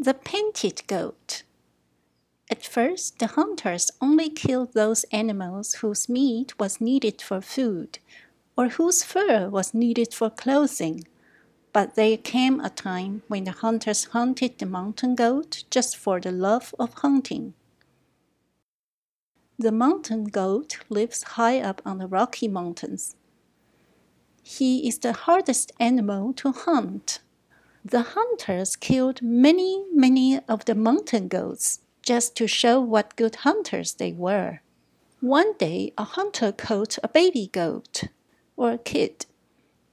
The Painted Goat At first, the hunters only killed those animals whose meat was needed for food, or whose fur was needed for clothing. But there came a time when the hunters hunted the mountain goat just for the love of hunting. The mountain goat lives high up on the Rocky Mountains. He is the hardest animal to hunt. The hunters killed many, many of the mountain goats just to show what good hunters they were. One day, a hunter caught a baby goat, or a kid.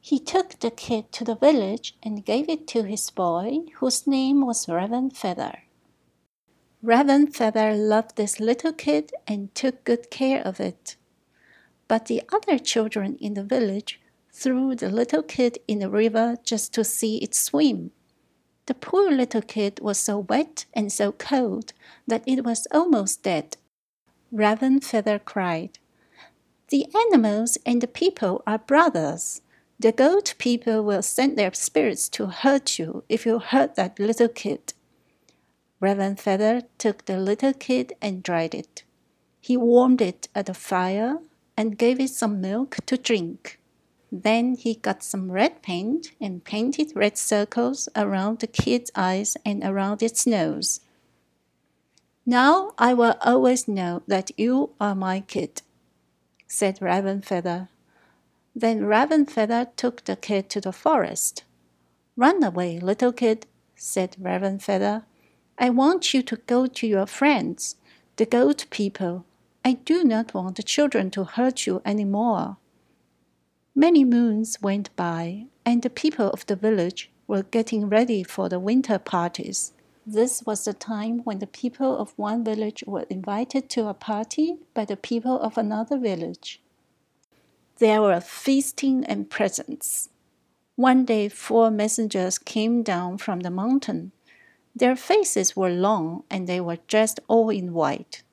He took the kid to the village and gave it to his boy, whose name was Raven Feather. Raven Feather loved this little kid and took good care of it. But the other children in the village threw the little kid in the river just to see it swim. The poor little kid was so wet and so cold that it was almost dead. Raven Feather cried, The animals and the people are brothers. The goat people will send their spirits to hurt you if you hurt that little kid. Raven Feather took the little kid and dried it. He warmed it at the fire and gave it some milk to drink. Then he got some red paint and painted red circles around the kid's eyes and around its nose. Now I will always know that you are my kid, said Raven Feather. Then Raven Feather took the kid to the forest. Run away, little kid, said Raven Feather. I want you to go to your friends, the goat people. I do not want the children to hurt you any more. Many moons went by, and the people of the village were getting ready for the winter parties. This was the time when the people of one village were invited to a party by the people of another village. There were feasting and presents. One day, four messengers came down from the mountain their faces were long and they were dressed all in white.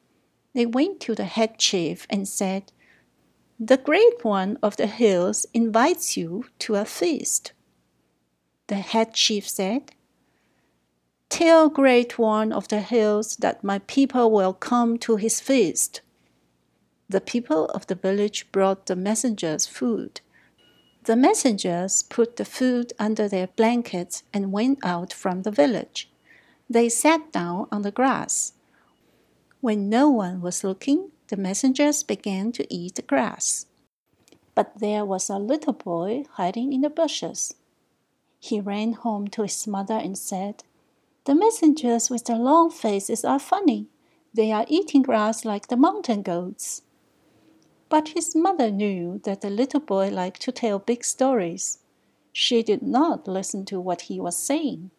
They went to the head chief and said, The great one of the hills invites you to a feast. The head chief said, Tell great one of the hills that my people will come to his feast. The people of the village brought the messengers food. The messengers put the food under their blankets and went out from the village. They sat down on the grass. When no one was looking, the messengers began to eat the grass. But there was a little boy hiding in the bushes. He ran home to his mother and said, The messengers with the long faces are funny. They are eating grass like the mountain goats. But his mother knew that the little boy liked to tell big stories. She did not listen to what he was saying.